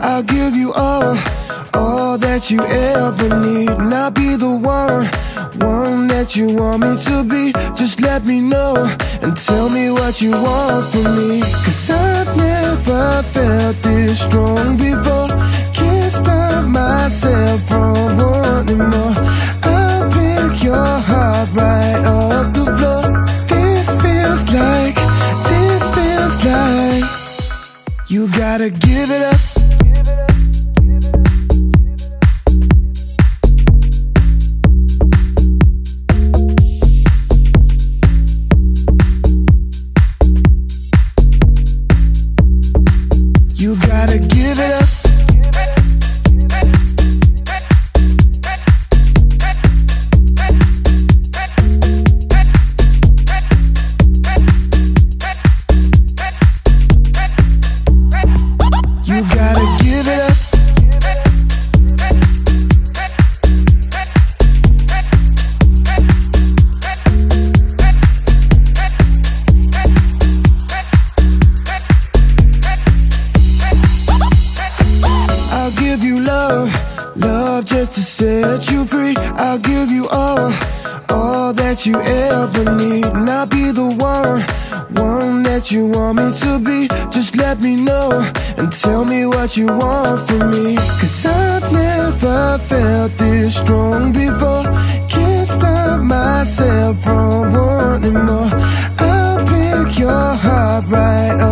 I'll give you all, all that you ever need. And I'll be the one, one that you want me to be. Just let me know and tell me what you want from me. Cause I've never felt this strong before. Can't stop myself from wanting more. I'll pick your heart right off the floor. This feels like, this feels like You gotta give it up. right